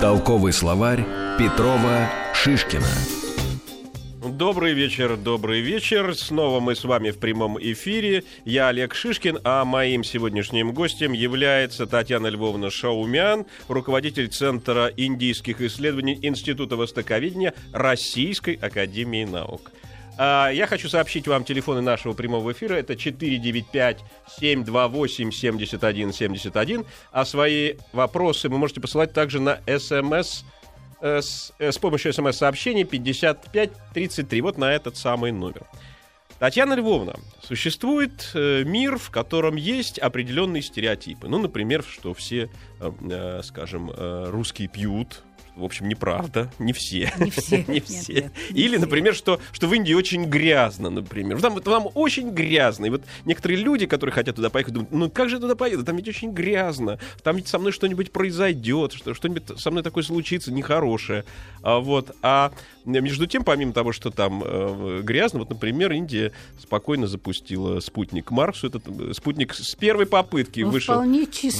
Толковый словарь Петрова Шишкина. Добрый вечер, добрый вечер. Снова мы с вами в прямом эфире. Я Олег Шишкин, а моим сегодняшним гостем является Татьяна Львовна Шаумян, руководитель Центра индийских исследований Института востоковедения Российской Академии Наук. А, я хочу сообщить вам телефоны нашего прямого эфира. Это 495-728-7171. А свои вопросы вы можете посылать также на СМС э, с, э, с помощью смс-сообщений 5533. Вот на этот самый номер. Татьяна Львовна, существует э, мир, в котором есть определенные стереотипы. Ну, например, что все, э, э, скажем, э, русские пьют, в общем, неправда. Не все. Не все. не все. нет, не Или, все. например, что, что в Индии очень грязно, например. Там, там очень грязно. И вот некоторые люди, которые хотят туда поехать, думают, ну как же я туда поеду? Там ведь очень грязно. Там ведь со мной что-нибудь произойдет, что, что-нибудь со мной такое случится нехорошее. А, вот. а между тем, помимо того, что там э, грязно, вот, например, Индия спокойно запустила спутник Марсу. Этот э, спутник с первой попытки Ну,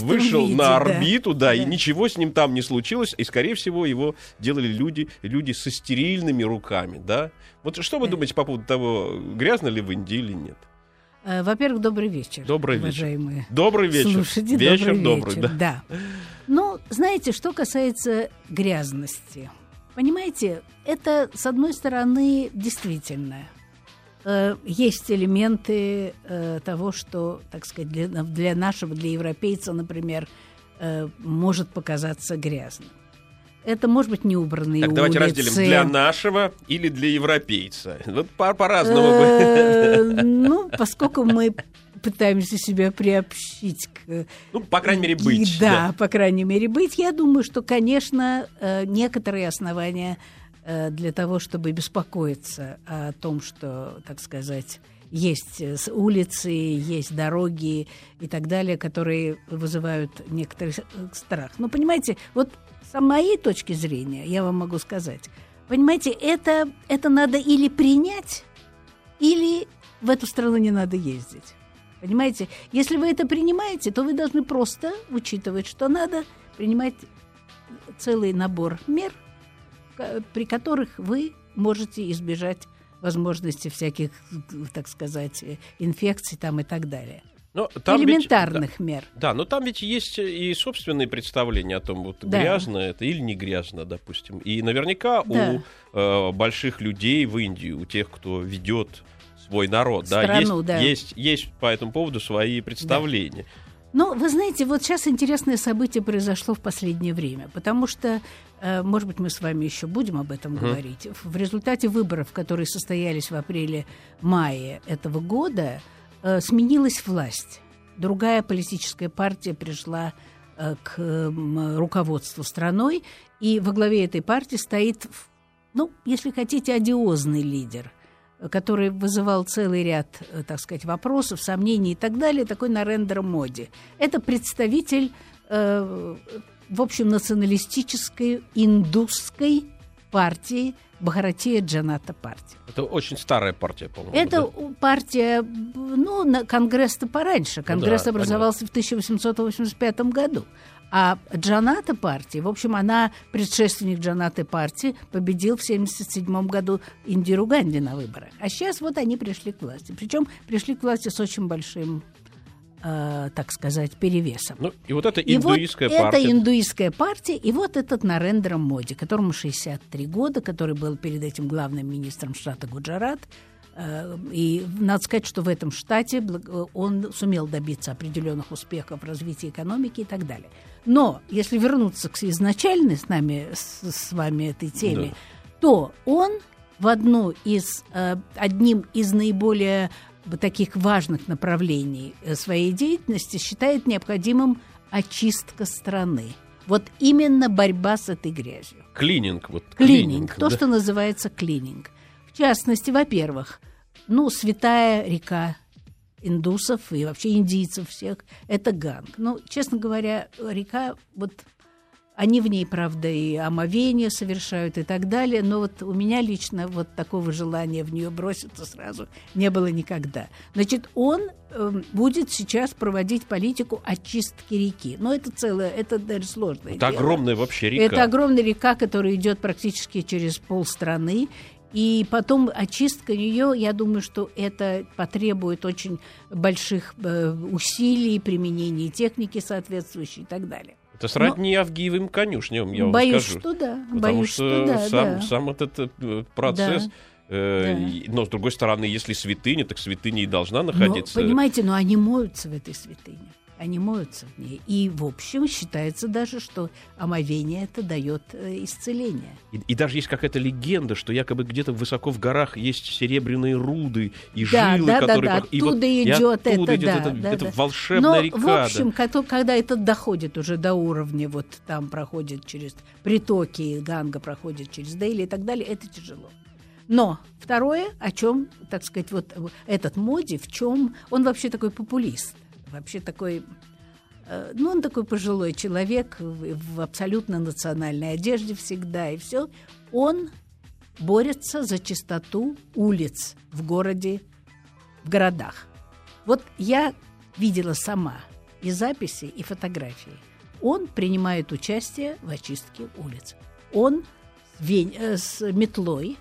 вышел виде, на орбиту, да, и ничего с ним там не случилось, и, скорее всего, его делали люди, люди со стерильными руками, да? Вот что вы Да. думаете по поводу того, грязно ли в Индии или нет? Э, Во-первых, добрый вечер. Добрый вечер. уважаемые Добрый вечер. Слушайте, вечер добрый, добрый, вечер. да. Ну, знаете, что касается грязности. Понимаете, это, с одной стороны, действительно, э, есть элементы э, того, что, так сказать, для, для нашего, для европейца, например, э, может показаться грязным. Это может быть неубранные Так, давайте улицы. разделим. Для нашего или для европейца? Вот по- по-разному бы. Э, Ну, поскольку мы пытаемся себя приобщить к... Ну, по крайней мере, быть. Да, по крайней мере, быть. Я думаю, что, конечно, э, некоторые основания э, для того, чтобы беспокоиться о том, что, так сказать, есть улицы, есть дороги и так далее, которые вызывают некоторый страх. Но, понимаете, вот с моей точки зрения, я вам могу сказать, понимаете, это, это надо или принять, или в эту страну не надо ездить. Понимаете? Если вы это принимаете, то вы должны просто учитывать, что надо принимать целый набор мер, при которых вы можете избежать возможности всяких, так сказать, э, инфекций там и так далее. Но там ведь- Элементарных мер. Да, но там ведь есть и собственные представления о том, вот Да. грязно это или не грязно, допустим. И наверняка Да. у э, больших людей в Индии, у тех, кто ведет свой народ, да, Страну, есть, да. есть, есть по этому поводу свои представления. Ну, вы знаете, вот сейчас интересное событие произошло в последнее время, потому что, э, может быть, мы с вами еще будем об этом говорить. В результате выборов, которые состоялись в апреле-мае этого года, э, сменилась власть. Другая политическая партия пришла э, к м, руководству страной, и во главе этой партии стоит, ну, если хотите, одиозный лидер – который вызывал целый ряд, э, так сказать, вопросов, сомнений и так далее, такой Нарендра Моди. Это представитель, э, в общем, националистической индусской партии Бхаратия Джаната партии. Это очень старая партия, по-моему. Это да? партия, ну, на- Конгресс-то пораньше. Конгресс да, образовался в 1885 году. А Джаната партия, в общем, она предшественник Джанаты партии, победил в 1977 году Индиру Ганди на выборах. А сейчас вот они пришли к власти. Причем пришли к власти с очень большим, э, так сказать, перевесом. Ну, и вот это И индуистская вот партия. это индуистская партия, и вот этот Нарендра Моди, которому 63 года, который был перед этим главным министром штата Гуджарат. Э, И надо сказать, что в этом штате э, он сумел добиться определенных успехов в развитии экономики и так далее. Но если вернуться к изначальной с нами, с, с вами этой теме, Да. то он в одну из, э, одним из наиболее таких важных направлений э, своей деятельности считает необходимым очистка страны. Вот именно борьба с этой грязью. Клининг. Вот, Клининг, то, да. что называется клининг. В частности, во-первых, ну, святая река индусов и вообще индийцев всех, это Ганг. Ну, честно говоря, река, вот Они в ней, правда, и омовение совершают и так далее, но вот у меня лично вот такого желания в нее броситься сразу не было никогда. Значит, он э, будет сейчас проводить политику очистки реки. Но это целое, это даже сложное Это дело. огромная вообще река. Это огромная река, которая идет практически через полстраны. И потом очистка ее, я думаю, что это потребует очень больших э, усилий, применения техники соответствующей и так далее. Это сродни Авгиевым конюшням, я вам Боюсь, скажу. что да. Потому боюсь, что, что да, сам, да. сам этот э, процесс... Да. э, Да. Но, с другой стороны, если святыня, так святыня и должна Но, находиться... понимаете, но они моются в этой святыне. Они моются в ней. И, в общем, считается даже, что омовение это дает э, исцеление. И, и даже есть какая-то легенда, что якобы где-то высоко в горах есть серебряные руды и Да, жилы, да, да, которые... да, пох- и вот- оттуда и идет оттуда это, идет да, эта, да, эта да. волшебная Но, река. в да. общем, кото- когда это доходит уже до уровня, вот там проходит через притоки, Ганга проходит через Дейли и так далее, это тяжело. Но второе, о чем, так сказать, вот э, этот Моди, в чем он вообще такой популист, вообще такой, э, ну он такой пожилой человек в, абсолютно национальной одежде всегда и все, он борется за чистоту улиц в городе, в городах. Вот я видела сама и записи, и фотографии. Он принимает участие в очистке улиц. Он э, с метлой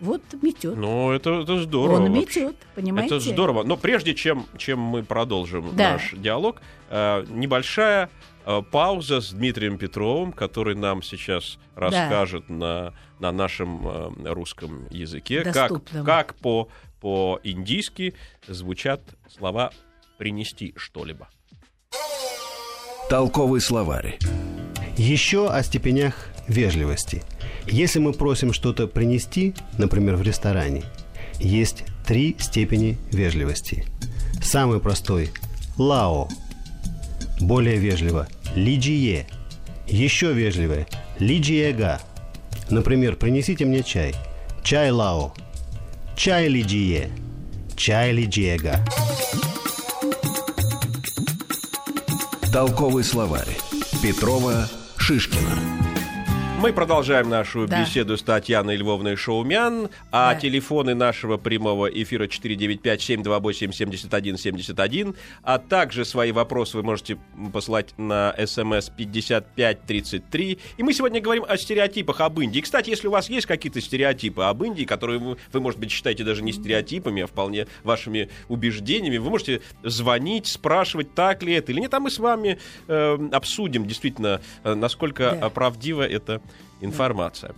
вот метет. Ну, это, это здорово. Он вообще. метет, понимаете? Это здорово. Но прежде чем, чем мы продолжим Да. наш диалог, э, небольшая э, пауза с Дмитрием Петровым, который нам сейчас расскажет на, на нашем э, русском языке, как, как по, по-индийски звучат слова «принести что-либо». Толковый словарь. Еще о степенях вежливости. Если мы просим что-то принести, например, в ресторане, есть три степени вежливости. Самый простой – лао. Более вежливо – лиджие. Еще вежливее – лиджиега. Например, принесите мне чай. Чай лао. Чай лиджие. Чай лиджиега. Толковый словарь. Петрова Шишкина. Мы продолжаем нашу Да. беседу с Татьяной Львовной Шоумян, а Да. телефоны нашего прямого эфира 495-728-7171, а также свои вопросы вы можете посылать на смс 5533. И мы сегодня говорим о стереотипах об Индии. Кстати, если у вас есть какие-то стереотипы об Индии, которые вы, вы, может быть, считаете даже не стереотипами, а вполне вашими убеждениями, вы можете звонить, спрашивать, так ли это или нет, а мы с вами э, обсудим действительно, э, насколько Да. э, правдива эта информация.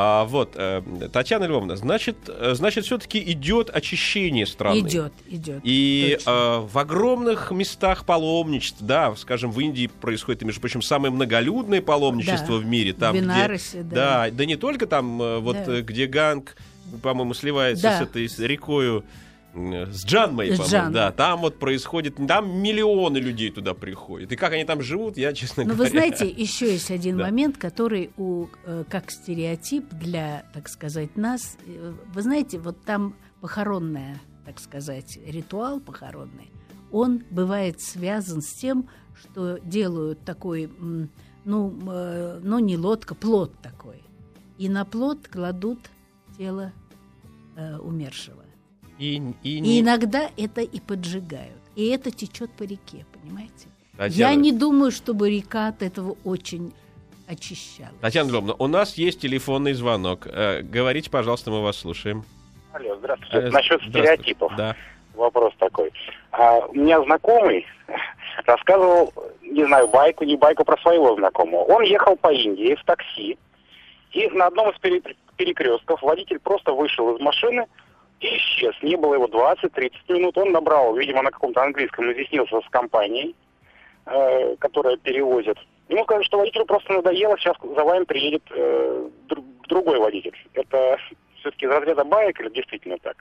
А вот, э, Татьяна Львовна, значит, э, значит, все-таки идет очищение страны. Идет, идет. И Точно. э, в огромных местах паломничеств, да, скажем, в Индии происходит, между прочим, самое многолюдное паломничество Да. в мире. Там, В где- Бенаросе, да. да. Да не только там, вот Да. где Ганг, по-моему, сливается Да. с этой с рекою, с Джанмой, С Джанмой. да, там вот происходит, там миллионы людей туда приходят. И как они там живут, я, честно Но говоря... вы знаете, еще есть один Да. момент, который у, э, как стереотип для, так сказать, нас. э, Вы знаете, вот там похоронная, так сказать, ритуал похоронный, он бывает связан с тем, что делают такой, ну, э, ну не лодка, плод такой. И на плод кладут тело э, умершего. И, и И не- иногда это и поджигают. И это течет по реке, понимаете? Татьяна- Я не думаю, чтобы река от этого очень очищалась. Татьяна Львовна, у нас есть телефонный звонок. Э, говорите, пожалуйста, мы вас слушаем. Алло, здравствуйте. Э, Насчет здравствуйте. стереотипов. Да. Вопрос такой. А, у меня знакомый рассказывал, не знаю, байку, не байку про своего знакомого. Он ехал по Индии в такси, и на одном из пере- перекрестков водитель просто вышел из машины и исчез. Не было его 20-30 минут. Он набрал, видимо, на каком-то английском изъяснился с компанией, э, которая перевозит. Ему сказали, что водителю просто надоело, сейчас за вами приедет э, дру- другой водитель. Это все-таки из разряда баек или действительно так?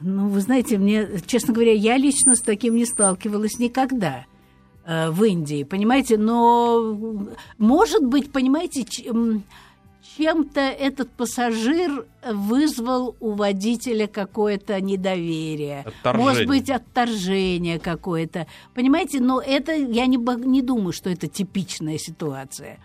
Ну, вы знаете, мне, честно говоря, я лично с таким не сталкивалась никогда э, в Индии, понимаете, но, может быть, понимаете, чем-то этот пассажир вызвал у водителя какое-то недоверие. Отторжение. Может быть, отторжение какое-то. Понимаете, но это, я не, не думаю, что это типичная ситуация.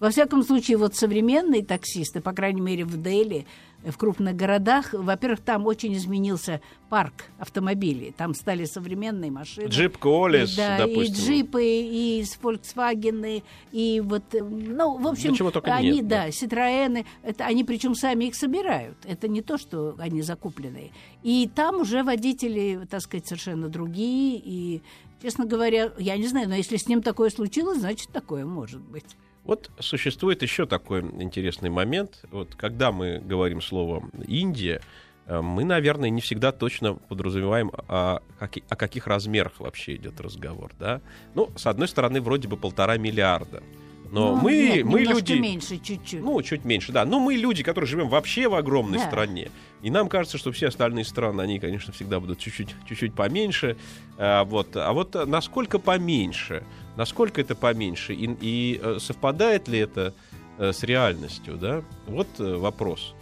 Во всяком случае, вот современные таксисты, по крайней мере, в Дели, в крупных городах, во-первых, там очень изменился парк автомобилей. Там стали современные машины. Джип Колес, да, допустим. и джипы, и Volkswagen, и вот, э, ну, в общем, Да они, нет, да. да, Citroёны, это они причем сами их собирают. Это не то, что они закупленные. И там уже водители, так сказать, совершенно другие. И, честно говоря, я не знаю, но если с ним такое случилось, значит, такое может быть. Вот существует еще такой интересный момент. Вот когда мы говорим слово Индия, э, мы, наверное, не всегда точно подразумеваем, о, каки- о каких размерах вообще идет разговор. Да? Ну, с одной стороны, вроде бы полтора миллиарда. Но Ну, мы, нет, мы люди. меньше чуть-чуть. Ну, чуть меньше, да. Но мы люди, которые живем вообще в огромной Да. стране. И нам кажется, что все остальные страны, они, конечно, всегда будут чуть-чуть, чуть-чуть поменьше. А, вот. а вот а, насколько поменьше? Насколько это поменьше? И, и, э, совпадает ли это э, с реальностью, да? Вот э, вопрос.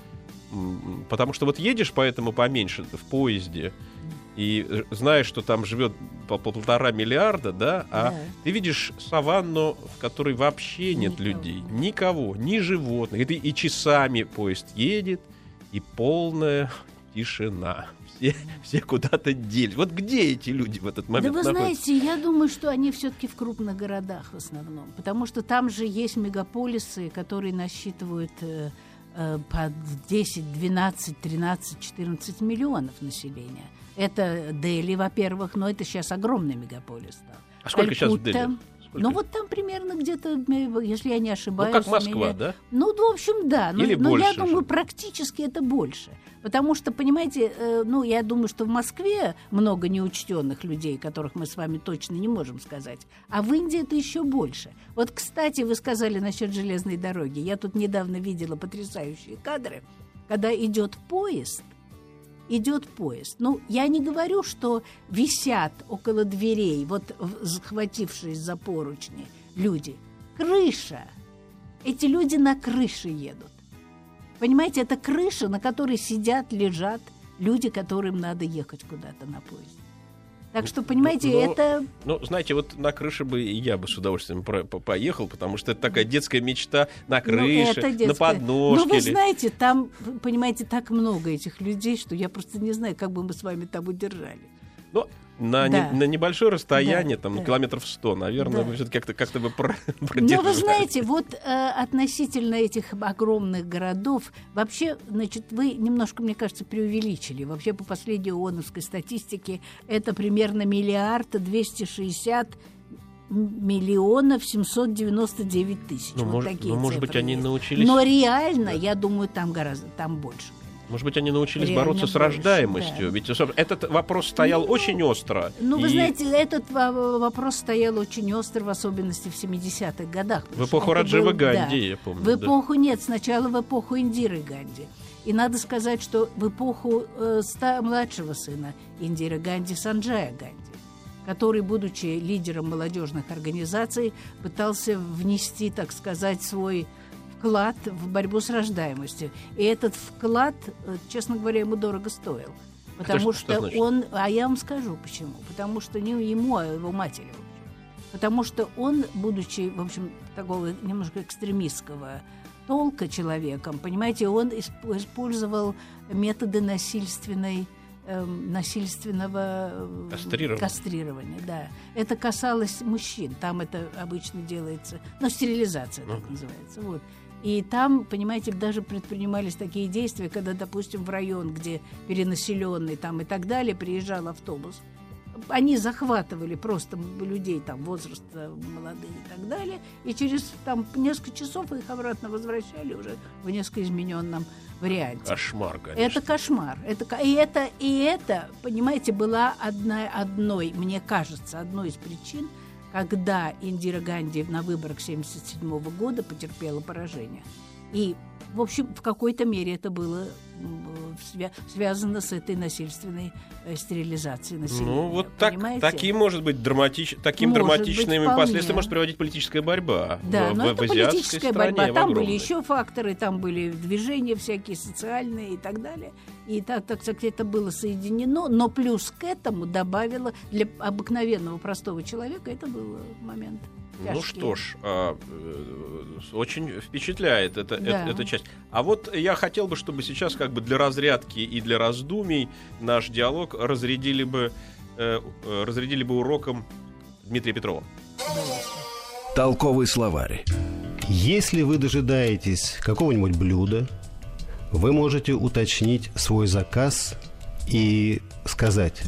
Потому что вот едешь поэтому поменьше в поезде, и э, знаешь, что там живет по по полтора миллиарда, да, а Да. ты видишь саванну, в которой вообще нет Никого. людей, никого, ни животных, и, ты- и часами поезд едет, и полная тишина. Все, все куда-то делись. Вот где эти люди в этот Да момент вы находятся? знаете, я думаю, что они все-таки в крупных городах в основном, потому что там же есть мегаполисы, которые насчитывают э, э, по 10, 12, 13, 14 миллионов населения. Это Дели, во-первых, но это сейчас огромный мегаполис. Там. А сколько сейчас в Калькутта. Дели? Сколько? Ну вот там примерно где-то, э, если я не Ну, ошибаюсь. как у Москва, меня- да? ну, в общем, да. Но, Или но я больше думаю, же? практически это больше. Потому что, понимаете, э, ну, я думаю, что в Москве много неучтенных людей, которых мы с вами точно не можем сказать. А в Индии это еще больше. Вот, кстати, вы сказали насчет железной дороги. Я тут недавно видела потрясающие кадры, когда идет поезд, идет поезд. Ну, я не говорю, что висят около дверей, вот захватившись за поручни, люди. Крыша. Эти люди на крыше едут. Понимаете, это крыша, на которой сидят, лежат люди, которым надо ехать куда-то на поезде. Так что, понимаете, но- это... Ну, знаете, вот на крыше бы и я бы с удовольствием про- по- поехал, потому что это такая детская мечта на ну, крыше, это на подножке. Ну, вы или- знаете, там, понимаете, так много этих людей, что я просто не знаю, как бы мы с вами там удержали. Ну, на, Да. не- на небольшое расстояние, Да, там, да. километров 100, наверное, Да. вы все-таки как-то, как-то бы Но вы знаете, вот э, относительно этих огромных городов, вообще, значит, вы немножко, мне кажется, преувеличили. Вообще, по последней ООНовской статистике, это примерно миллиард 260 миллионов 799 тысяч. Ну, вот может- такие ну, может быть, цифры они есть. научились- Но реально, я думаю, там гораздо, там больше. Может быть, они научились Реально бороться с больше, рождаемостью. да. Ведь этот вопрос стоял очень остро. Ну, вы И знаете, этот во- вопрос стоял очень остро, в особенности в 70-х годах. В эпоху Раджива был- да. Ганди, я помню. В да. эпоху нет, сначала в эпоху Индиры Ганди. И надо сказать, что в эпоху э, ста- младшего сына Индиры Ганди, Санджая Ганди, который, будучи лидером молодежных организаций, пытался внести, так сказать, свой вклад в борьбу с рождаемостью. И этот вклад, э, честно говоря, ему дорого стоил. Потому что- что что, значит? он... А я вам скажу почему. Потому что не ему, а его матери. Потому что он, будучи, в общем, такого немножко экстремистского толка человеком, понимаете, он исп- использовал методы насильственной эм, насильственного э, Кастрирования. кастрирования, да. Это касалось мужчин, там это обычно делается, ну, стерилизация так Мгм. называется, вот. И там, понимаете, даже предпринимались такие действия, когда, допустим, в район, где перенаселенный там и так далее, приезжал автобус, они захватывали просто людей там возраста молодые и так далее, и через там несколько часов их обратно возвращали уже в несколько измененном варианте. Кошмар, конечно. Это кошмар. Это, и, это, и это, понимаете, была одна, одной, мне кажется, одной из причин, когда Индира Ганди на выборах 1977 года потерпела поражение. И, в общем, в какой-то мере это было свя- связано с этой насильственной э, стерилизацией населения. Ну, вот так, понимаете? таким может быть драматич, таким Может драматичными быть, последствиями может приводить политическая борьба Да, в, но в- это в политическая стране, борьба. Там были еще факторы, там были движения всякие социальные и так далее. И так, так сказать, это было соединено, но плюс к этому добавило для обыкновенного простого человека это был момент. Ну тяжкий. что ж, а, э, очень впечатляет эта, Да. э- эта часть. А вот я хотел бы, чтобы сейчас как бы для разрядки и для раздумий наш диалог разрядили бы, э, э, разрядили бы уроком Дмитрия Петрова. Толковый словарь. Если вы дожидаетесь какого-нибудь блюда, вы можете уточнить свой заказ и сказать,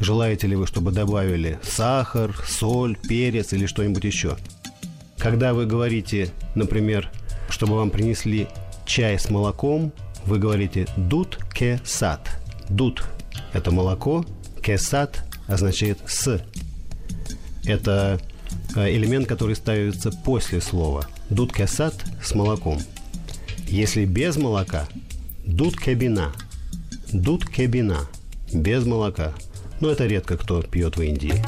желаете ли вы, чтобы добавили сахар, соль, перец или что-нибудь еще. Когда вы говорите, например, чтобы вам принесли чай с молоком, вы говорите «дут ке сад». «Дут» – это молоко, «ке сад» означает «с». Это э, элемент, который ставится после слова. «Дут ке сад» с молоком. Если без молока – «дут кебина». «Дут кебина» – без молока. Но это редко кто пьет в Индии.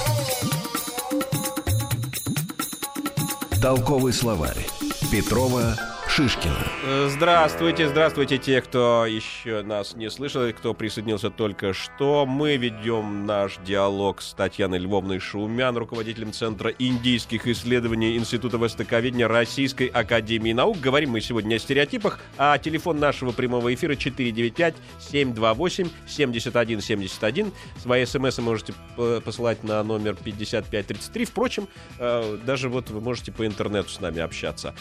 Толковый словарь. Петрова, Шишкина. Э, Здравствуйте, здравствуйте те, кто еще нас не слышал, и кто присоединился только что. Мы ведем наш диалог с Татьяной Львовной Шаумян, руководителем Центра индийских исследований Института Востоковедения Российской Академии Наук. Говорим мы сегодня о стереотипах, а телефон нашего прямого эфира 495-728-7171. Свои смс можете п- посылать на номер 5533. Впрочем, э, даже вот вы можете по интернету с нами общаться.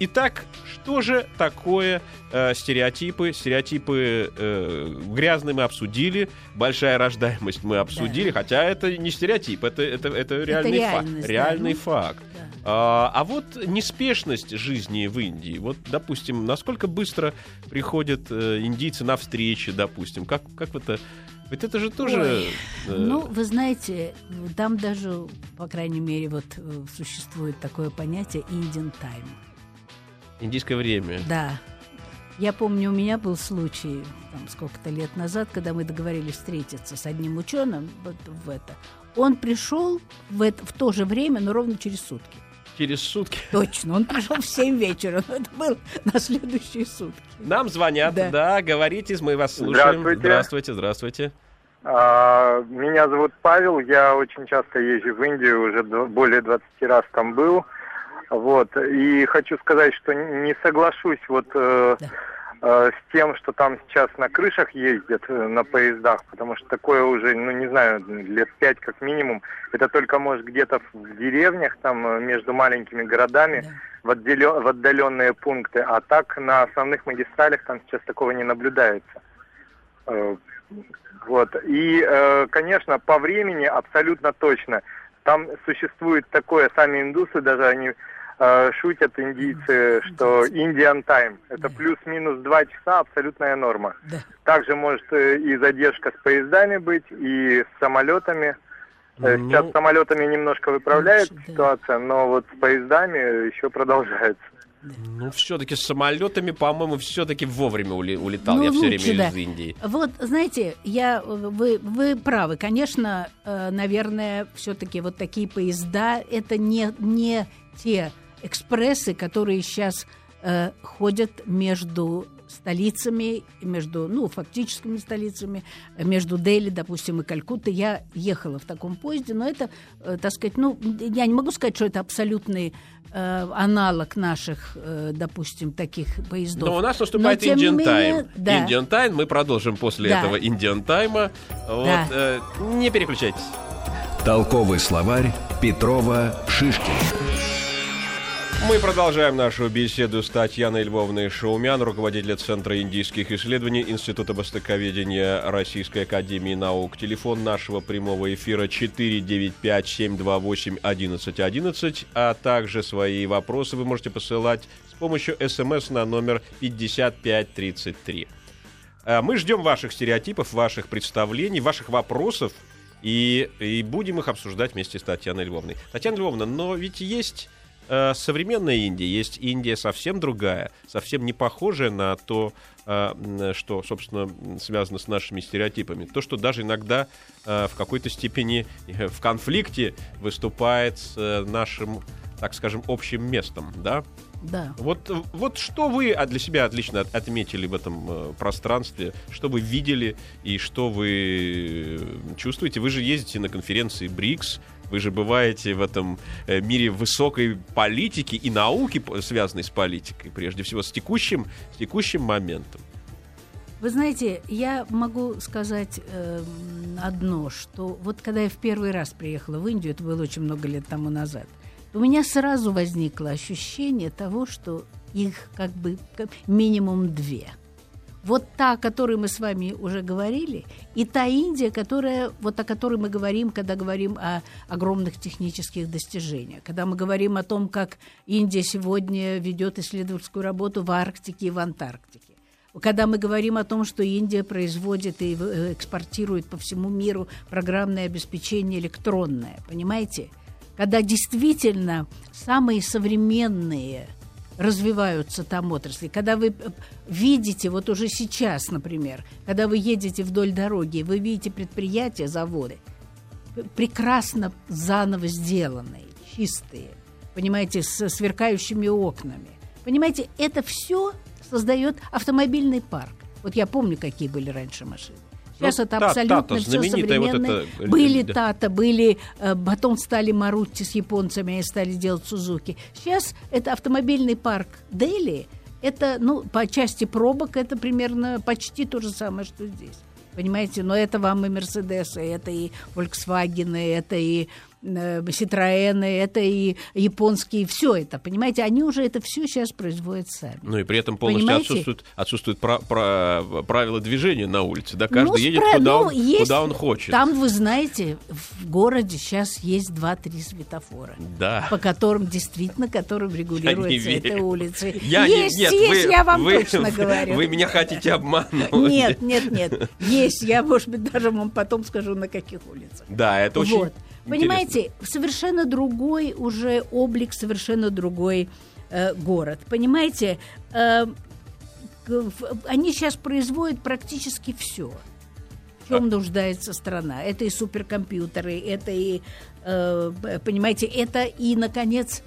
Итак, что же такое э, стереотипы? Стереотипы э, грязные мы обсудили, большая рождаемость мы обсудили, хотя это не стереотип, это, это, это реальный, фа- реальность, да, реальный ну, факт. да. А, а вот неспешность жизни в Индии, вот, допустим, насколько быстро приходят э, индийцы на встречи, допустим, как, как это... Ведь это же тоже... Ой, э, Ну, вы знаете, там даже, по крайней мере, вот э, существует такое понятие Indian time. Индийское время. Да. Я помню, у меня был случай, там, сколько-то лет назад, когда мы договорились встретиться с одним ученым вот в это. Он пришел в, это, в то же время, но ровно через сутки. Через сутки. Точно, он пришел в 7 вечера, но это было на следующие сутки. Нам звонят, да, Да. говорите, мы вас слушаем. Здравствуйте. Здравствуйте, здравствуйте. А, Меня зовут Павел, я очень часто езжу в Индию, уже более 20 раз там был. Вот. И хочу сказать, что не соглашусь вот э, Да. э, с тем, что там сейчас на крышах ездят э, на поездах, потому что такое уже, ну не знаю, лет пять как минимум. Это только может где-то в деревнях, там э, между маленькими городами, Да. в, отделё- в отдаленные пункты. А так на основных магистралях там сейчас такого не наблюдается. Э, Вот. И, э, конечно, по времени абсолютно точно. Там существует такое, сами индусы даже они шутят, индийцы, что Indian time. Это Да. плюс-минус два часа абсолютная норма. Да. Также может э, и задержка с поездами быть, и с самолетами. Э, Ну, Сейчас с самолетами немножко выправляет лучше, да. ситуация, но вот с поездами еще продолжается. Ну, все-таки с самолетами, по-моему, все-таки вовремя ули- улетал. Ну, я все лучше, время да. из Индии. Вот, знаете, я, вы, вы правы. Конечно, э, наверное, все-таки вот такие поезда – это не, не те экспрессы, которые сейчас э, ходят между столицами, между, ну, фактическими столицами, между Дели, допустим, и Калькуттой. Я ехала в таком поезде, но это, э, так сказать, ну, я не могу сказать, что это абсолютный э, аналог наших, э, допустим, таких поездов. Но у нас наступает Но, Indian менее, Time. да. Indian Time. Мы продолжим после Да. этого Indian Time. Вот, Да. э, не переключайтесь. Толковый словарь Петрова, Шишкина. Мы продолжаем нашу беседу с Татьяной Львовной Шаумян, руководителем Центра индийских исследований Института Востоковедения Российской Академии Наук. Телефон нашего прямого эфира 495-728-1111, а также свои вопросы вы можете посылать с помощью СМС на номер 5533. А Мы ждем ваших стереотипов, ваших представлений, ваших вопросов, и, и будем их обсуждать вместе с Татьяной Львовной. Татьяна Львовна, но ведь есть э, современная Индия, есть Индия совсем другая, совсем не похожая на то, э, что, собственно, связано с нашими стереотипами. То, что даже иногда э, в какой-то степени э, в конфликте выступает с э, нашим, так скажем, общим местом, да? Да. Вот, вот что вы для себя отлично отметили в этом э, пространстве, что вы видели и что вы чувствуете? Вы же ездите на конференции БРИКС, вы же бываете в этом э, мире высокой политики и науки, связанной с политикой, прежде всего с текущим, с текущим моментом. Вы знаете, я могу сказать э, одно, что вот когда я в первый раз приехала в Индию, это было очень много лет тому назад – у меня сразу возникло ощущение того, что их как бы минимум две. Вот та, о которой мы с вами уже говорили, и та Индия, которая, вот о которой мы говорим, когда говорим о огромных технических достижениях, когда мы говорим о том, как Индия сегодня ведет исследовательскую работу в Арктике и в Антарктике когда мы говорим о том, что Индия производит и э, экспортирует по всему миру программное обеспечение электронное, понимаете? когда действительно самые современные развиваются там отрасли. Когда вы э, видите, вот уже сейчас, например, когда вы едете вдоль дороги, вы видите предприятия, заводы, прекрасно заново сделанные, чистые, понимаете, с сверкающими окнами. Понимаете, это все создает автомобильный парк. Вот я помню, какие были раньше машины. Сейчас ну, это та, абсолютно все современное. Вот это... Были Тата, были, э, потом стали Марутти с японцами и стали делать Сузуки. Сейчас это автомобильный парк Дели. Это, ну, по части пробок, это примерно почти то же самое, что здесь. Понимаете, но это вам и Мерседесы, это и Volkswagen, это и Citroёны, э, это и японские, все это, понимаете, они уже это все сейчас производят сами. Ну и при этом полностью понимаете? отсутствует, отсутствует про, про, правила движения на улице, да, каждый ну, едет спра... куда, ну, он, есть, куда он хочет. Там, вы знаете, в городе сейчас есть два-три светофора, да. по которым действительно, которым регулируется эта улица. Я есть, не, нет, есть, вы, я вам вы, точно вы, говорю. Вы меня хотите обмануть. Нет, нет, нет, есть, я, может быть, даже вам потом скажу, на каких улицах. Да, это очень... Вот. Понимаете, совершенно другой уже облик, совершенно другой э, город. Понимаете, э, они сейчас производят практически все. В чем нуждается страна? Это и суперкомпьютеры, это и, э, понимаете, это и, наконец,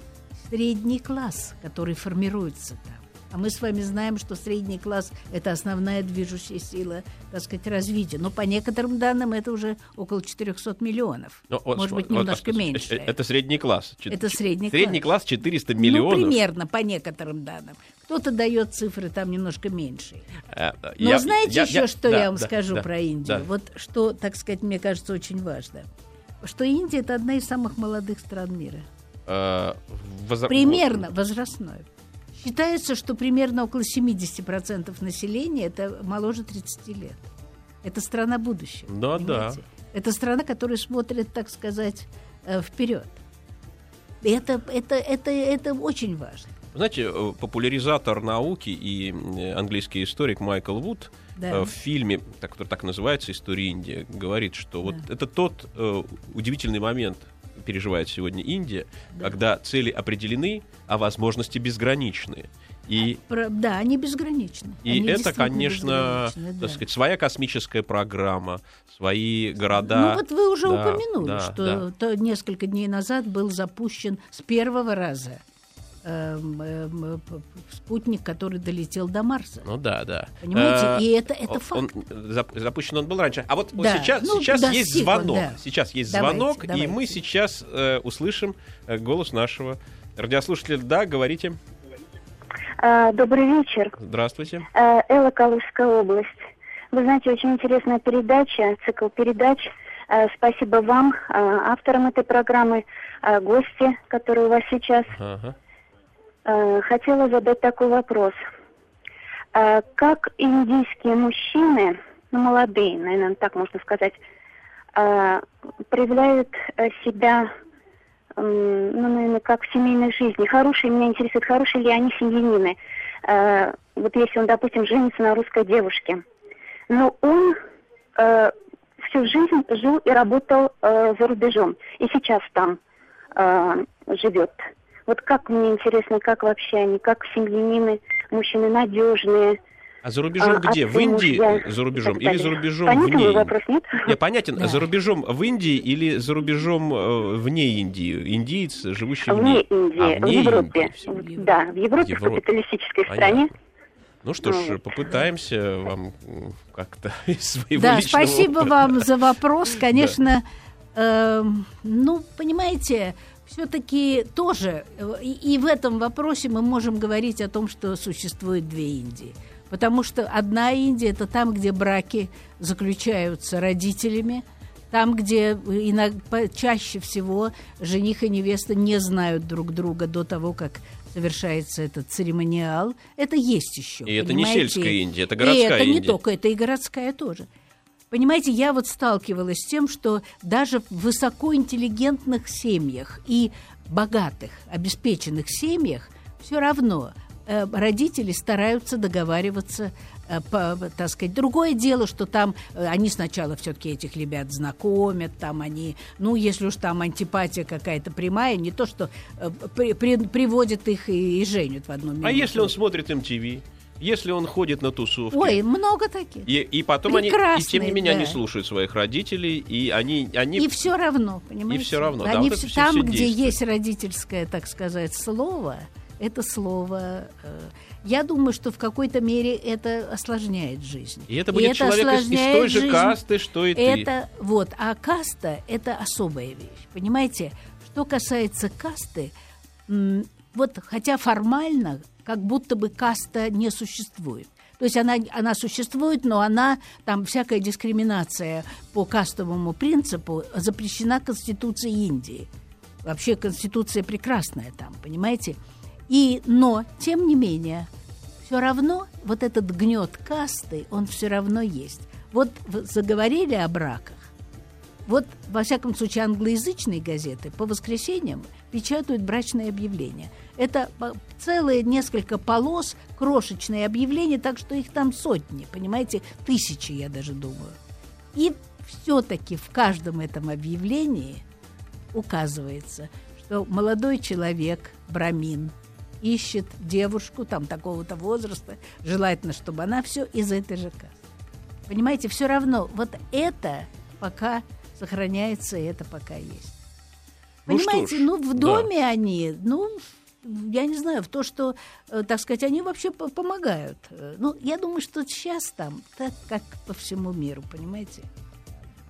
средний класс, который формируется там. А мы с вами знаем, что средний класс – это основная движущая сила, так сказать, развития. Но по некоторым данным это уже около 400 миллионов. Но, ну, Может вот, быть, немножко вот, меньше. Это средний класс. Это средний, средний класс. Класс 400 миллионов. Ну, примерно, по некоторым данным. Кто-то дает цифры там немножко меньше. А, Но я, знаете я, еще, я, что да, я вам да, скажу да, про Индию? Да. Вот что, так сказать, мне кажется очень важно. Что Индия – это одна из самых молодых стран мира. А, возра... Примерно возрастной. Считается, что примерно около 70% населения это моложе 30 лет. Это страна будущего. Да, да. Это страна, которая смотрит, так сказать, э, вперед. Это, это, это, это очень важно. Знаете, э, популяризатор науки и английский историк Майкл Вуд да. Э, в фильме, который так называется «История Индии», говорит, что да. вот это тот удивительный момент переживает сегодня Индия, да. когда цели определены, а возможности безграничны. И, да, они безграничны. И они это, конечно, да. так сказать, своя космическая программа, свои города. Ну вот вы уже да, упомянули, да, что да. несколько дней назад был запущен с первого раза Эм, эм, спутник, который долетел до Марса. Ну да, да. Понимаете? А, и это, это факт. Он, запущен он был раньше. А вот да. сейчас, ну, сейчас достиг, есть звонок. Да. Сейчас есть давайте, звонок, давайте. и мы сейчас э, услышим э, голос нашего радиослушателя. Да, говорите. Добрый вечер. Здравствуйте. Элла, Калужская область. Вы знаете, очень интересная передача, цикл передач. Спасибо вам, авторам этой программы, гости, которые у вас сейчас. Ага. Э, хотела задать такой вопрос. Э, как индийские мужчины, ну, молодые, наверное, так можно сказать, э, проявляют себя, ну, наверное, как в семейной жизни? Хорошие, меня интересует, хорошие ли они семьянины? Вот если он, допустим, женится на русской девушке, но он всю жизнь жил и работал за рубежом, и сейчас там живет Вот как мне интересно, как вообще они, как семьянины, мужчины надежные, а за рубежом а, где? В Индии мужья, за рубежом или за рубежом Понятен вне? вопрос, нет? Не, понятен. Да. За рубежом в Индии или за рубежом э, вне Индии? Индиец, живущий вне, вне Индии, а, вне в Европе. Индии. Да, в Европе, в, Европе. в капиталистической Понятно. стране. Ну что ж, вот. попытаемся вам как-то из своего Да, спасибо опыта. вам за вопрос. Конечно, да. э, ну, понимаете, все-таки тоже, э, и, и в этом вопросе мы можем говорить о том, что существует две Индии – Потому что одна Индия – это там, где браки заключаются родителями, там, где иногда, чаще всего жених и невеста не знают друг друга до того, как совершается этот церемониал. Это есть еще. И это не сельская Индия, это городская и это Индия. не только, это и городская тоже. Понимаете, я вот сталкивалась с тем, что даже в высокоинтеллигентных семьях и богатых, обеспеченных семьях все равно Э, родители стараются договариваться э, по, так сказать, другое дело, что там э, они сначала все-таки этих ребят знакомят, там они, ну, если уж там антипатия какая-то прямая, не то, что при, при, приводят их и, и женят в одну минуту. А если он смотрит MTV? Если он ходит на тусовки. Ой, много таких. И, и потом они, и тем не менее, да. они слушают своих родителей, и они, они... И все равно, понимаете? И все равно, они да. Вот все, там, все где есть родительское, так сказать, слово, это слово. Э, я думаю, что в какой-то мере это осложняет жизнь. И это будет и человек это из, из той же жизнь. касты, что и это, ты. Вот, а каста – это особая вещь, понимаете? Что касается касты, вот хотя формально как будто бы каста не существует. То есть она, она существует, но она, там всякая дискриминация по кастовому принципу запрещена Конституцией Индии. Вообще Конституция прекрасная там, понимаете? И, но, тем не менее, все равно вот этот гнет касты, он все равно есть. Вот заговорили о браках. Вот, во всяком случае, англоязычные газеты по воскресеньям печатают брачные объявления. Это целые несколько полос, крошечные объявления, так что их там сотни, понимаете, тысячи, я даже думаю. И все-таки в каждом этом объявлении указывается, что молодой человек, брамин, ищет девушку там такого-то возраста, желательно, чтобы она все из этой же касты. Понимаете, все равно вот это пока сохраняется, и это пока есть. Ну Понимаете, ж, ну в доме да. они, ну я не знаю, в то, что, э, так сказать, они вообще помогают. Э, ну, я думаю, что сейчас там так, как по всему миру, понимаете?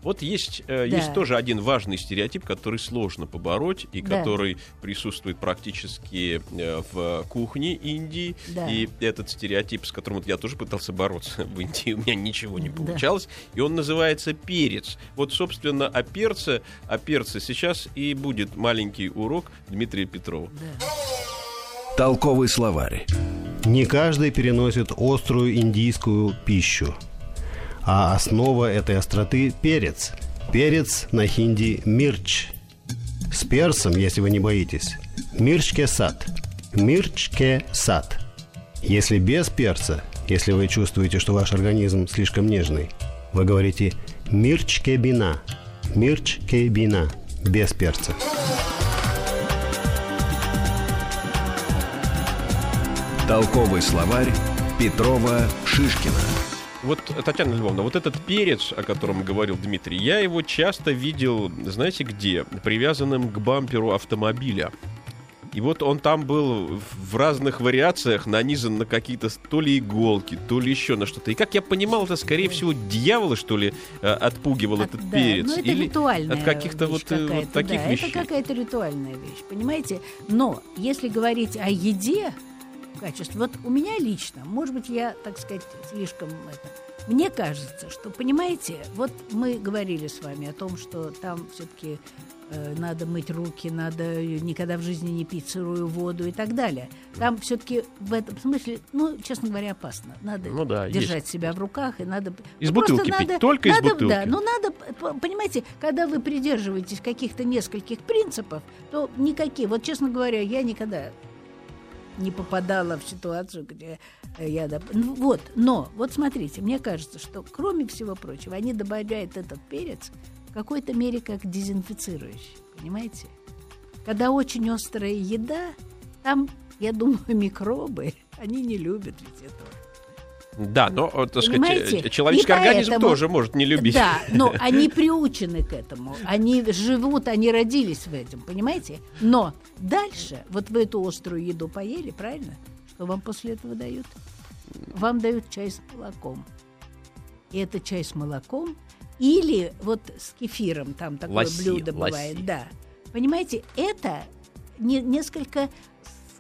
Вот есть, э, да. есть тоже один важный стереотип, который сложно побороть и да. который присутствует практически э, в кухне Индии. Да. И этот стереотип, с которым я тоже пытался бороться в Индии, у меня ничего не получалось. Да. И он называется перец. Вот, собственно, о перце, о перце сейчас и будет маленький урок Дмитрия Петрова. Да. Толковый словарь. Не каждый переносит острую индийскую пищу а основа этой остроты – перец. Перец на хинди – мирч. С перцем, если вы не боитесь, мирчке сад. Мирчке сад. Если без перца, если вы чувствуете, что ваш организм слишком нежный, вы говорите мирчке бина. Мирчке бина. Без перца. Толковый словарь Петрова Шишкина. Вот, Татьяна Львовна, вот этот перец, о котором говорил Дмитрий, я его часто видел, знаете где? Привязанным к бамперу автомобиля. И вот он там был в разных вариациях нанизан на какие-то то ли иголки, то ли еще на что-то. И как я понимал, это скорее всего дьявола, что ли, э, отпугивал от, этот да, перец. Ну, это Или ритуальная от каких-то вот, э, вот таких да, вещей. Это какая-то ритуальная вещь, понимаете? Но если говорить о еде, качестве. Вот у меня лично, может быть, я, так сказать, слишком это, мне кажется, что, понимаете, вот мы говорили с вами о том, что там все-таки э, надо мыть руки, надо никогда в жизни не пить сырую воду и так далее. Там все-таки в этом смысле, ну, честно говоря, опасно. Надо ну, да, держать есть. себя в руках и надо... Из ну, бутылки пить, надо, только надо, из бутылки. Да, но надо, понимаете, когда вы придерживаетесь каких-то нескольких принципов, то никакие, вот, честно говоря, я никогда не попадала в ситуацию, где э, я... Доп... Ну, вот, но, вот смотрите, мне кажется, что, кроме всего прочего, они добавляют этот перец в какой-то мере как дезинфицирующий, понимаете? Когда очень острая еда, Там, я думаю, микробы, они не любят ведь этого. Да, но, э, так Понимаете? сказать, человеческий И организм поэтому- тоже может не любить. Да, но они приучены к этому. Они живут, они родились в этом, понимаете? Но дальше, вот вы эту острую еду поели, правильно? Что вам после этого дают? Вам дают чай с молоком. И это чай с молоком или вот с кефиром, там такое Ласси, блюдо ласси. бывает, да. Понимаете, это не, несколько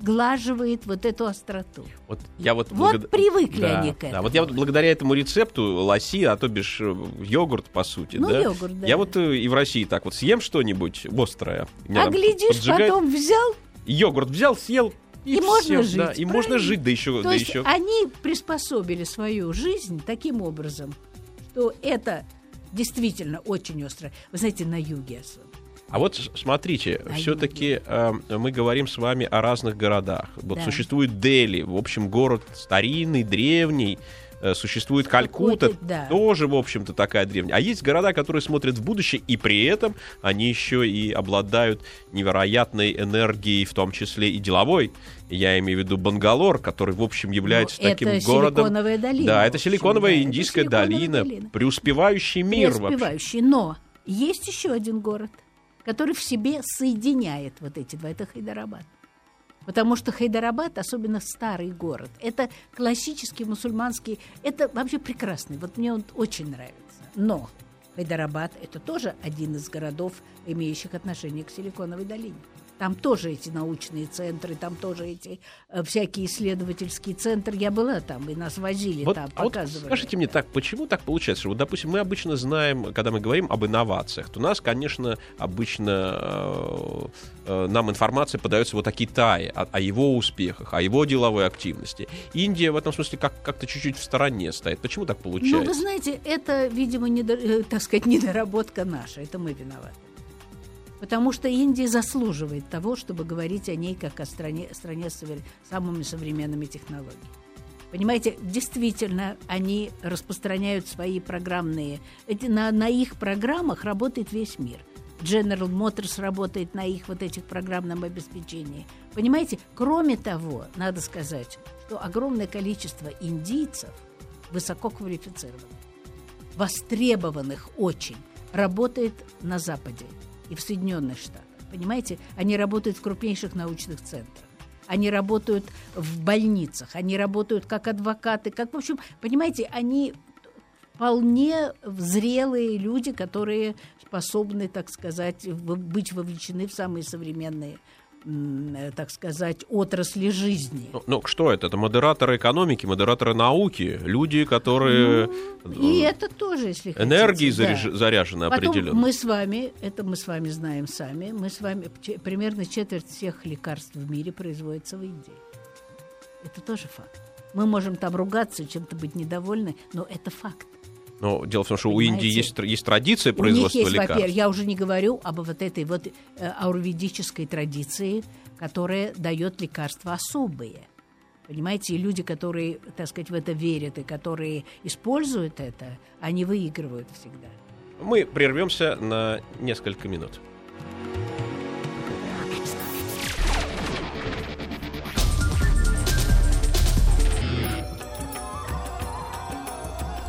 сглаживает вот эту остроту. Вот я вот, Вот привыкли Да, они к Да, этому. вот я вот благодаря этому рецепту лоси, а то бишь э, йогурт, по сути, Ну, да? йогурт, да. Я вот э, и в России так вот съем что-нибудь острое. А глядишь, поджигает. потом взял Йогурт взял, съел, и, И можно всё, жить, Да, и можно правильно? жить, да еще... То да есть еще... они приспособили свою жизнь таким образом, что это действительно очень остро. Вы знаете, на юге особенно. А вот смотрите, На все-таки мы говорим с вами о разных городах. Вот Да. существует Дели, в общем, город старинный, древний. э, Существует Калькутта, да. тоже, в общем-то, такая древняя. А есть города, которые смотрят в будущее, и при этом они еще и обладают невероятной энергией, в том числе и деловой. Я имею в виду Бангалор, который, в общем, является Ну, таким это городом. Силиконовая долина, Да, это общем, силиконовая да, это индийская Силиконовая долина, долина. преуспевающий мир вообще. Преуспевающий. Но есть еще один город, который в себе соединяет вот эти два. Это Хайдарабад. Потому что Хайдарабад, особенно старый город, это классический мусульманский, это вообще прекрасный. Вот мне он очень нравится. Но Хайдарабад – это тоже один из городов, имеющих отношение к Силиконовой долине. Там тоже эти научные центры, там тоже эти э, всякие исследовательские центры. Я была там, и нас возили Вот, там, а вот показывали. скажите мне так, почему так получается, что вот, допустим, мы обычно знаем, когда мы говорим об инновациях, то у нас, конечно, обычно э, э, нам информация подается вот о Китае, о, о его успехах, о его деловой активности. Индия в этом смысле как- как-то чуть-чуть в стороне стоит. Почему так Ну, вы получается? знаете, это, видимо, э, так сказать, недоработка наша. Это мы виноваты. Потому что Индия заслуживает того, чтобы говорить о ней как о стране, стране с самыми современными технологиями. Понимаете, действительно, они распространяют свои программные... Эти, на, на их программах работает весь мир. General Motors работает на их вот этих программном обеспечении. Понимаете, кроме того, надо сказать, что огромное количество индийцев высоко квалифицированных, востребованных очень, работает на Западе и в Соединенных Штатах. Понимаете, они работают в крупнейших научных центрах. Они работают в больницах, они работают как адвокаты, как, в общем, понимаете, они вполне зрелые люди, которые способны, так сказать, быть вовлечены в самые современные, так сказать, отрасли жизни. Ну, ну, что это? Это модераторы экономики, модераторы науки, люди, которые И это тоже, если хотите. энергией да. заряж- заряжены Потом определенно. мы с вами, это мы с вами знаем сами, мы с вами, примерно четверть всех лекарств в мире производится в Индии. Это тоже факт. Мы можем там ругаться, чем-то быть недовольны, но это факт. Но дело в том, что у Индии Понимаете? есть, есть традиция У них производства есть, лекарств. во-первых, я уже не говорю об вот этой вот э, аурведической традиции, которая дает лекарства особые. Понимаете, и люди, которые, так сказать, в это верят и которые используют это, они выигрывают всегда. Мы прервемся на несколько минут.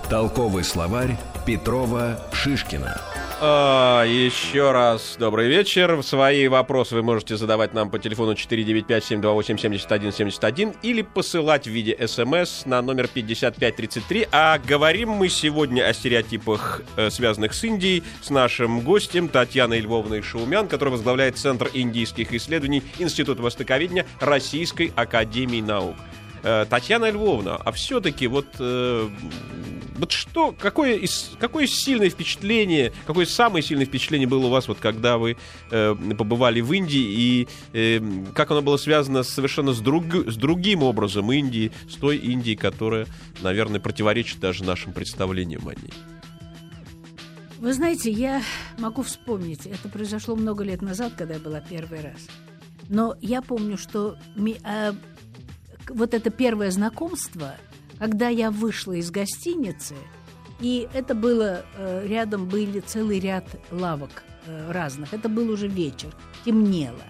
Толковый словарь Петрова Шишкина. А, еще раз добрый вечер. Свои вопросы вы можете задавать нам по телефону 495-728-7171 или посылать в виде смс на номер 5533. А говорим мы сегодня о стереотипах, э, связанных с Индией, с нашим гостем Татьяной Львовной Шаумян, которая возглавляет Центр индийских исследований Института востоковедения Российской Академии Наук. Э, Татьяна Львовна, а все-таки вот, э, вот что, какое, из- какое сильное впечатление, какое самое сильное впечатление было у вас, вот когда вы э, побывали в Индии, и как оно было связано совершенно с, друг, с другим образом Индии, с той Индией, которая, наверное, противоречит даже нашим представлениям о ней? Вы знаете, я могу вспомнить, это произошло много лет назад, когда я была первый раз. Но я помню, что вот это первое знакомство, когда я вышла из гостиницы, и это было, э, рядом были целый ряд лавок э, разных. Это был уже вечер, темнело.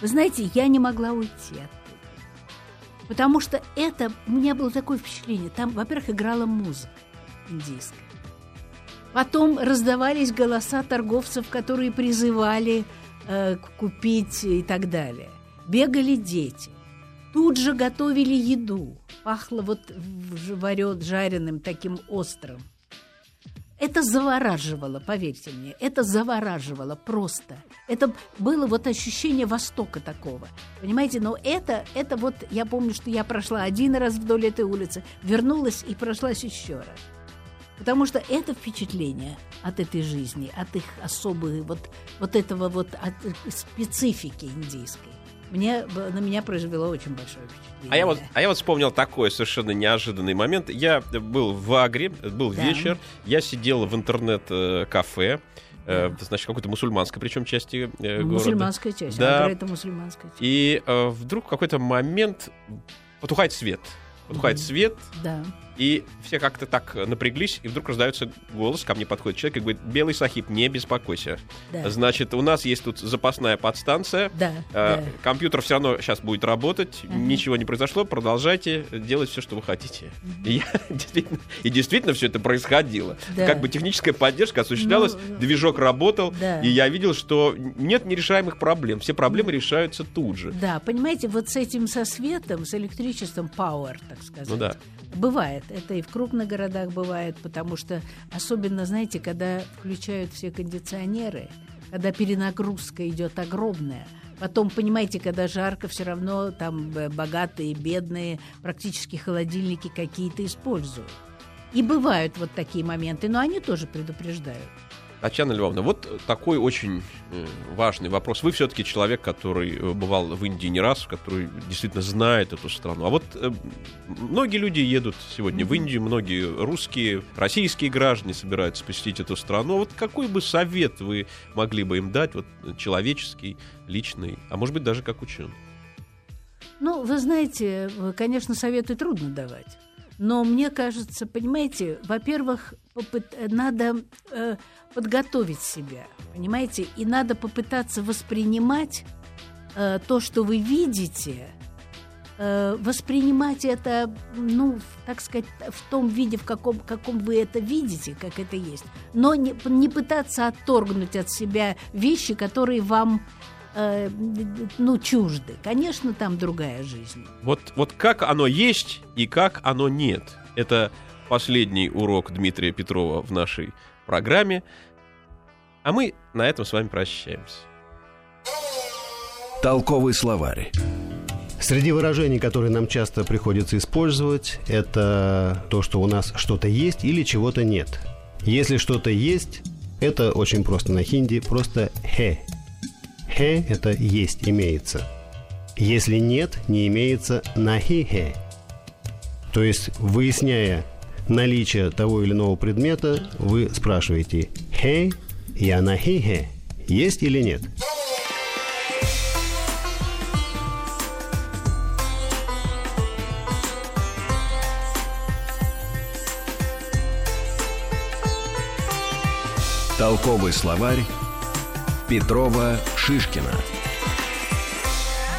Вы знаете, я не могла уйти оттуда. Потому что это, у меня было такое впечатление, там, во-первых, играла музыка индийская. Потом раздавались голоса торговцев, которые призывали э, купить и так далее. Бегали дети. Тут же готовили еду. Пахло вот варет жареным таким острым. Это завораживало, поверьте мне, это завораживало просто. Это было вот ощущение Востока такого, понимаете? Но это, это вот, я помню, что я прошла один раз вдоль этой улицы, вернулась и прошлась еще раз. Потому что это впечатление от этой жизни, от их особой, вот, вот этого вот от специфики индийской, мне, на меня произвело очень большое впечатление. А я, вот, а я вот вспомнил такой совершенно неожиданный момент. Я был в Агре, был да. вечер, я сидел в интернет-кафе, э, значит, какой-то мусульманской, причем части э, города. Мусульманская часть, да. Агра это мусульманская часть. И э, вдруг в какой-то момент потухает свет. Потухает mm-hmm. свет, да. И все как-то так напряглись, и вдруг раздается голос, ко мне подходит человек и говорит, белый сахиб, не беспокойся. Да. Значит, у нас есть тут запасная подстанция, да, э, да. компьютер все равно сейчас будет работать, uh-huh. ничего не произошло, продолжайте делать все, что вы хотите. Uh-huh. И, я, действительно, и действительно все это происходило. Да. Как бы техническая поддержка осуществлялась, ну, движок работал, да. и я видел, что нет нерешаемых проблем, все проблемы uh-huh. решаются тут же. Да, понимаете, вот с этим, со светом, с электричеством, power, так сказать. Ну да. Бывает, это и в крупных городах бывает, потому что особенно, знаете, когда включают все кондиционеры, когда перенагрузка идет огромная, Потом, понимаете, когда жарко, все равно там богатые, бедные, практически холодильники какие-то используют. И бывают вот такие моменты, но они тоже предупреждают. Татьяна Львовна, вот такой очень э, важный вопрос. Вы все-таки человек, который э, бывал в Индии не раз, который действительно знает эту страну. А вот э, многие люди едут сегодня в Индию, многие русские, российские граждане собираются посетить эту страну. Вот какой бы совет вы могли бы им дать, вот человеческий, личный, а может быть даже как ученый? Ну, вы знаете, конечно, советы трудно давать. Но мне кажется, понимаете, во-первых, надо э, подготовить себя, понимаете, и надо попытаться воспринимать э, то, что вы видите, э, воспринимать это, ну, так сказать, в том виде, в каком, каком вы это видите, как это есть, но не, не пытаться отторгнуть от себя вещи, которые вам э, ну, чужды. Конечно, там другая жизнь. Вот, вот как оно есть и как оно нет. Это последний урок Дмитрия Петрова в нашей программе. А мы на этом с вами прощаемся. Толковый словарь. Среди выражений, которые нам часто приходится использовать, это то, что у нас что-то есть или чего-то нет. Если что-то есть, это очень просто на хинди, просто «хе». «Хе» — это «есть», «имеется». Если нет, не имеется «нахи-хе». То есть, выясняя наличие того или иного предмета, вы спрашиваете «хе» и «нахи-хе» есть или нет? Толковый словарь Петрова Шишкина.